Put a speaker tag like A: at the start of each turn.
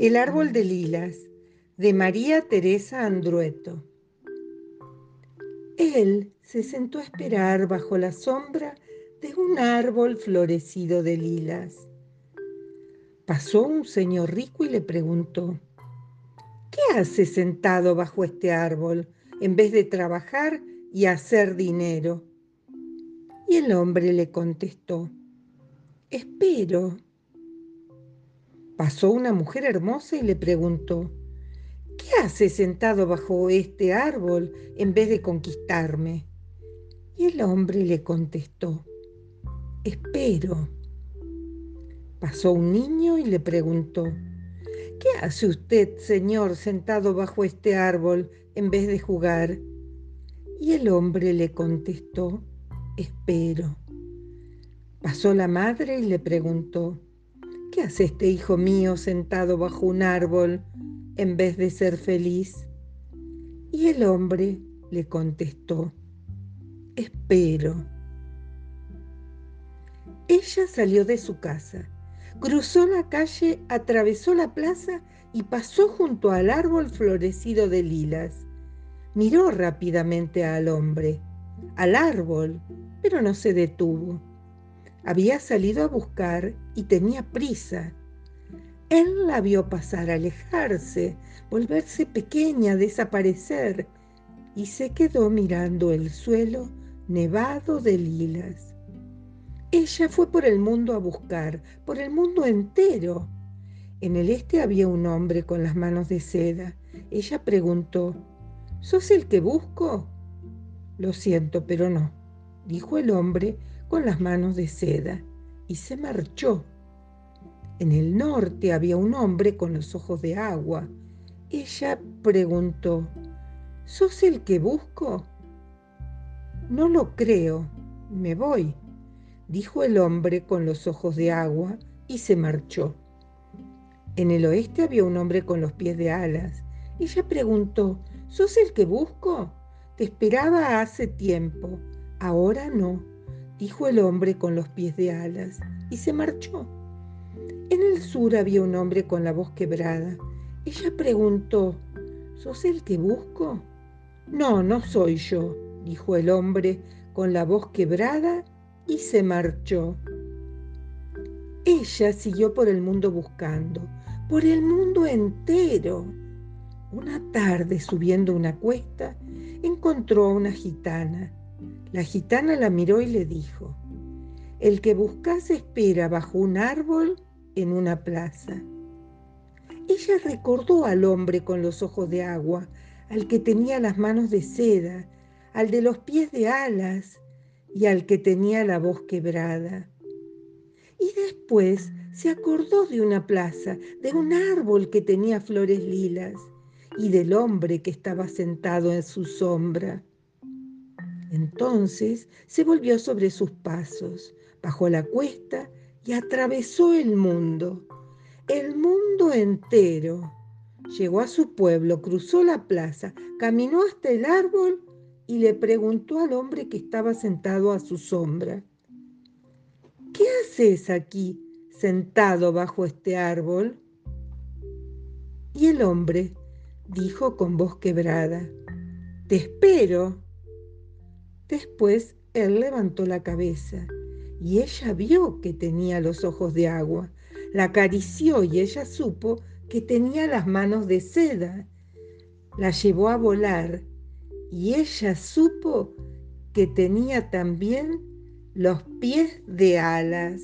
A: El árbol de lilas de María Teresa Andrueto. Él se sentó a esperar bajo la sombra de un árbol florecido de lilas. Pasó un señor rico y le preguntó, ¿qué hace sentado bajo este árbol en vez de trabajar y hacer dinero? Y el hombre le contestó, espero Pasó una mujer hermosa y le preguntó, ¿qué hace sentado bajo este árbol en vez de conquistarme? Y el hombre le contestó, espero. Pasó un niño y le preguntó, ¿qué hace usted, señor, sentado bajo este árbol en vez de jugar? Y el hombre le contestó, espero. Pasó la madre y le preguntó, ¿Qué hace este hijo mío sentado bajo un árbol en vez de ser feliz? Y el hombre le contestó, espero. Ella salió de su casa, cruzó la calle, atravesó la plaza y pasó junto al árbol florecido de lilas. Miró rápidamente al hombre, al árbol, pero no se detuvo. Había salido a buscar y tenía prisa. Él la vio pasar, alejarse, volverse pequeña, desaparecer, y se quedó mirando el suelo nevado de lilas. Ella fue por el mundo a buscar, por el mundo entero. En el este había un hombre con las manos de seda. Ella preguntó, ¿Sos el que busco? Lo siento, pero no, dijo el hombre con las manos de seda y se marchó. En el norte había un hombre con los ojos de agua. Ella preguntó, ¿sos el que busco? No lo creo, me voy, dijo el hombre con los ojos de agua y se marchó. En el oeste había un hombre con los pies de alas. Ella preguntó, ¿sos el que busco? Te esperaba hace tiempo, ahora no dijo el hombre con los pies de alas, y se marchó. En el sur había un hombre con la voz quebrada. Ella preguntó, ¿sos el que busco? No, no soy yo, dijo el hombre con la voz quebrada y se marchó. Ella siguió por el mundo buscando, por el mundo entero. Una tarde, subiendo una cuesta, encontró a una gitana la gitana la miró y le dijo, el que buscas espera bajo un árbol en una plaza. Ella recordó al hombre con los ojos de agua, al que tenía las manos de seda, al de los pies de alas y al que tenía la voz quebrada. Y después se acordó de una plaza, de un árbol que tenía flores lilas y del hombre que estaba sentado en su sombra. Entonces se volvió sobre sus pasos, bajó la cuesta y atravesó el mundo, el mundo entero. Llegó a su pueblo, cruzó la plaza, caminó hasta el árbol y le preguntó al hombre que estaba sentado a su sombra, ¿qué haces aquí sentado bajo este árbol? Y el hombre dijo con voz quebrada, te espero Después él levantó la cabeza y ella vio que tenía los ojos de agua. La acarició y ella supo que tenía las manos de seda. La llevó a volar y ella supo que tenía también los pies de alas.